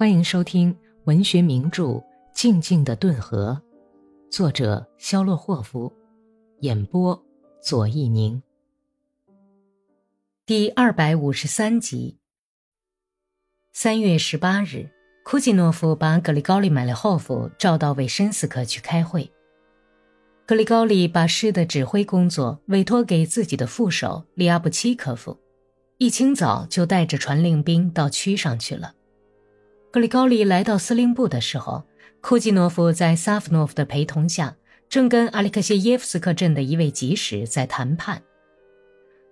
欢迎收听文学名著《静静的顿河》，作者肖洛霍夫，演播左一宁。第二百五十三集。三月十八日，库季诺夫把格里高利·买列霍夫召到韦申斯克去开会。格里高利把诗的指挥工作委托给自己的副手利阿布奇科夫，一清早就带着传令兵到区上去了。格里高利来到司令部的时候，库季诺夫在萨夫诺夫的陪同下，正跟阿列克谢耶夫斯克镇的一位集使在谈判。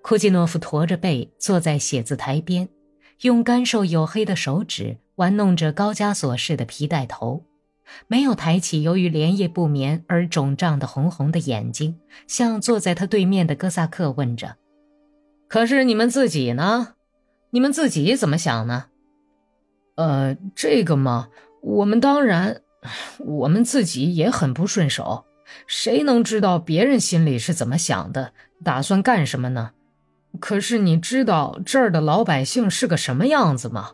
库季诺夫驼着背坐在写字台边，用干瘦黝黑的手指玩弄着高加索式的皮带头，没有抬起由于连夜不眠而肿胀的红红的眼睛，向坐在他对面的哥萨克问着：“可是你们自己呢？你们自己怎么想呢？”呃，这个嘛，我们当然，我们自己也很不顺手。谁能知道别人心里是怎么想的，打算干什么呢？可是你知道这儿的老百姓是个什么样子吗？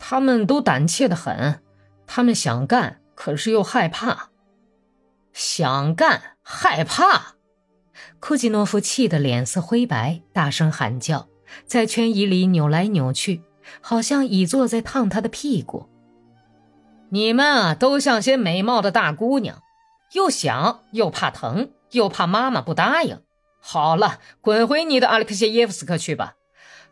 他们都胆怯的很，他们想干，可是又害怕。想干，害怕。库季诺夫气得脸色灰白，大声喊叫，在圈椅里扭来扭去。好像倚坐在烫他的屁股。你们啊，都像些美貌的大姑娘，又想又怕疼，又怕妈妈不答应。好了，滚回你的阿列克谢耶夫斯克去吧。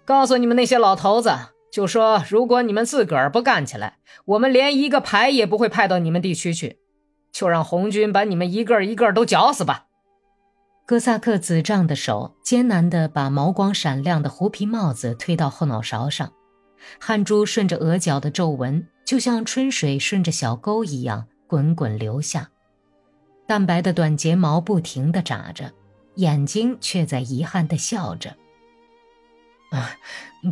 告诉你们那些老头子，就说如果你们自个儿不干起来，我们连一个排也不会派到你们地区去。就让红军把你们一个一个都绞死吧。哥萨克紫胀的手艰难地把毛光闪亮的狐皮帽子推到后脑勺上。汗珠顺着额角的皱纹，就像春水顺着小沟一样滚滚流下。淡白的短睫毛不停地眨着，眼睛却在遗憾地笑着。啊，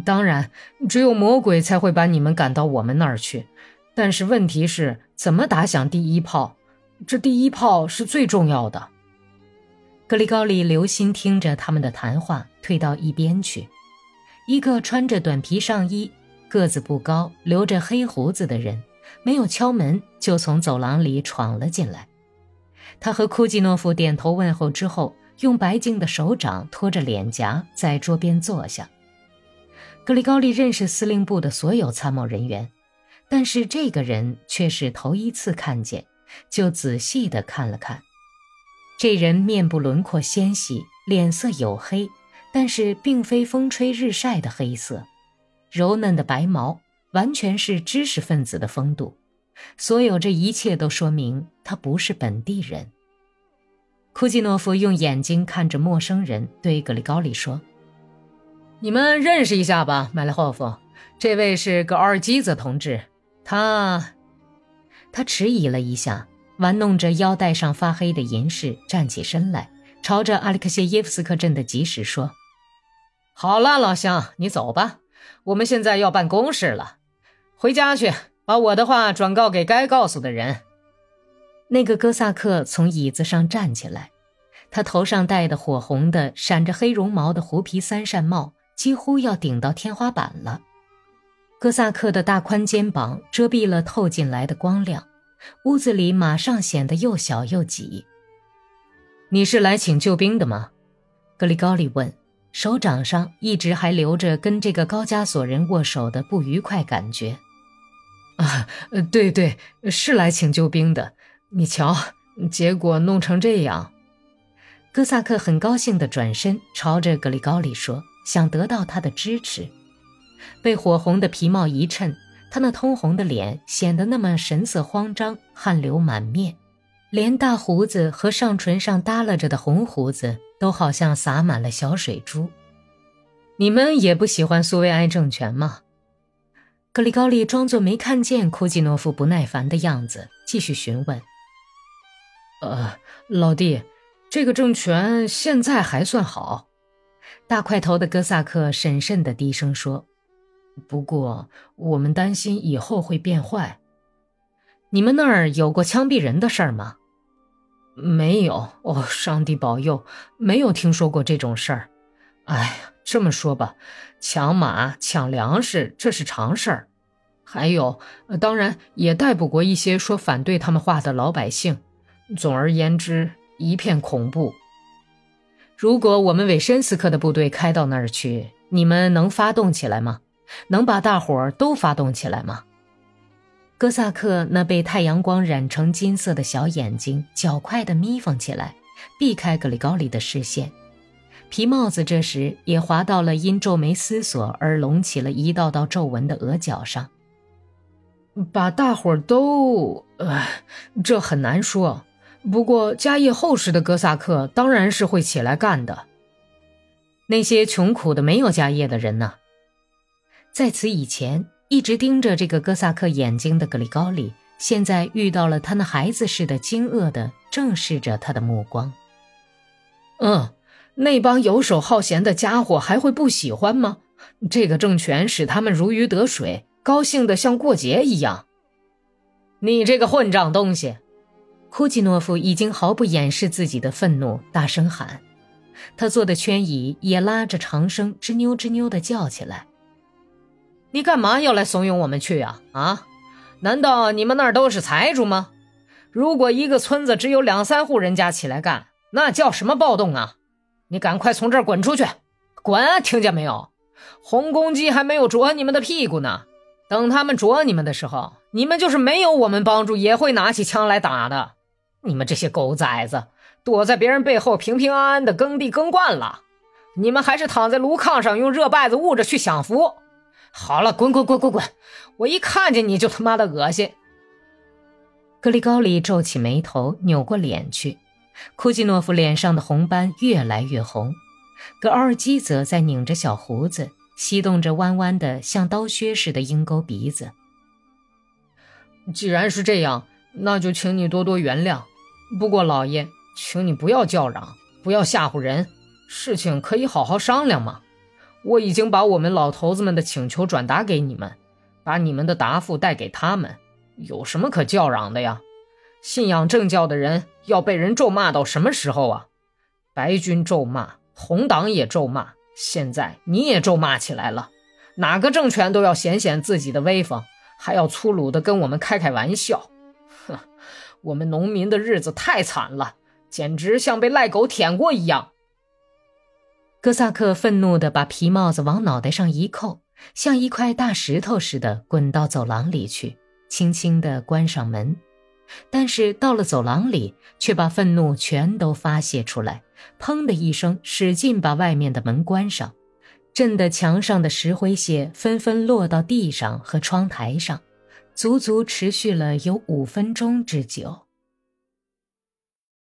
当然，只有魔鬼才会把你们赶到我们那儿去。但是问题是怎么打响第一炮？这第一炮是最重要的。格里高利留心听着他们的谈话，退到一边去。一个穿着短皮上衣。个子不高，留着黑胡子的人，没有敲门就从走廊里闯了进来。他和库季诺夫点头问候之后，用白净的手掌托着脸颊，在桌边坐下。格里高利认识司令部的所有参谋人员，但是这个人却是头一次看见，就仔细地看了看。这人面部轮廓纤细，脸色黝黑，但是并非风吹日晒的黑色。柔嫩的白毛，完全是知识分子的风度。所有这一切都说明他不是本地人。库季诺夫用眼睛看着陌生人，对格里高利说：“你们认识一下吧，麦列霍夫。这位是格尔基泽同志。他……他迟疑了一下，玩弄着腰带上发黑的银饰，站起身来，朝着阿里克谢耶夫斯克镇的集市说：‘好了，老乡，你走吧。’”我们现在要办公事了，回家去，把我的话转告给该告诉的人。那个哥萨克从椅子上站起来，他头上戴的火红的、闪着黑绒毛的狐皮三扇帽几乎要顶到天花板了。哥萨克的大宽肩膀遮蔽了透进来的光亮，屋子里马上显得又小又挤。你是来请救兵的吗？格里高利问。手掌上一直还留着跟这个高加索人握手的不愉快感觉。啊，对对，是来请救兵的。你瞧，结果弄成这样。哥萨克很高兴地转身朝着格里高利说，想得到他的支持。被火红的皮帽一衬，他那通红的脸显得那么神色慌张，汗流满面，连大胡子和上唇上耷拉着的红胡子。都好像洒满了小水珠。你们也不喜欢苏维埃政权吗？格里高利装作没看见库季诺夫不耐烦的样子，继续询问。呃，老弟，这个政权现在还算好。大块头的哥萨克审慎地低声说：“不过我们担心以后会变坏。你们那儿有过枪毙人的事儿吗？”没有哦，上帝保佑，没有听说过这种事儿。哎呀，这么说吧，抢马、抢粮食这是常事儿，还有，当然也逮捕过一些说反对他们话的老百姓。总而言之，一片恐怖。如果我们韦申斯克的部队开到那儿去，你们能发动起来吗？能把大伙儿都发动起来吗？哥萨克那被太阳光染成金色的小眼睛较快地眯缝起来，避开格里高里的视线。皮帽子这时也滑到了因皱眉思索而隆起了一道道皱纹的额角上。把大伙儿都……呃，这很难说。不过家业厚实的哥萨克当然是会起来干的。那些穷苦的没有家业的人呢？在此以前，一直盯着这个哥萨克眼睛的格里高里，现在遇到了他那孩子似的惊愕的正视着他的目光。嗯，那帮游手好闲的家伙还会不喜欢吗？这个政权使他们如鱼得水，高兴的像过节一样。你这个混账东西！库季诺夫已经毫不掩饰自己的愤怒，大声喊。他坐的圈椅也拉着长声吱扭吱扭地叫起来：“你干嘛要来怂恿我们去啊？啊？难道你们那儿都是财主吗？如果一个村子只有两三户人家起来干，那叫什么暴动啊？你赶快从这儿滚出去！滚，听见没有？红公鸡还没有啄你们的屁股呢。等他们啄你们的时候，你们就是没有我们帮助，也会拿起枪来打的。”你们这些狗崽子，躲在别人背后平平安安的耕地耕惯了，你们还是躺在炉炕上用热被子捂着去享福。好了，滚滚滚滚滚！我一看见你就他妈的恶心。格里高里皱起眉头，扭过脸去。库季诺夫脸上的红斑越来越红，格奥尔基则在拧着小胡子，吸动着弯弯的像刀削似的鹰钩鼻子。既然是这样，那就请你多多原谅。不过，老爷，请你不要叫嚷，不要吓唬人。事情可以好好商量嘛。我已经把我们老头子们的请求转达给你们，把你们的答复带给他们。有什么可叫嚷的呀？信仰正教的人要被人咒骂到什么时候啊？白军咒骂，红党也咒骂，现在你也咒骂起来了。哪个政权都要显显自己的威风，还要粗鲁的跟我们开开玩笑。哼！我们农民的日子太惨了，简直像被赖狗舔过一样。哥萨克愤怒地把皮帽子往脑袋上一扣，像一块大石头似的滚到走廊里去，轻轻地关上门。但是到了走廊里，却把愤怒全都发泄出来，砰的一声，使劲把外面的门关上，震得墙上的石灰屑纷纷落到地上和窗台上。足足持续了有五分钟之久。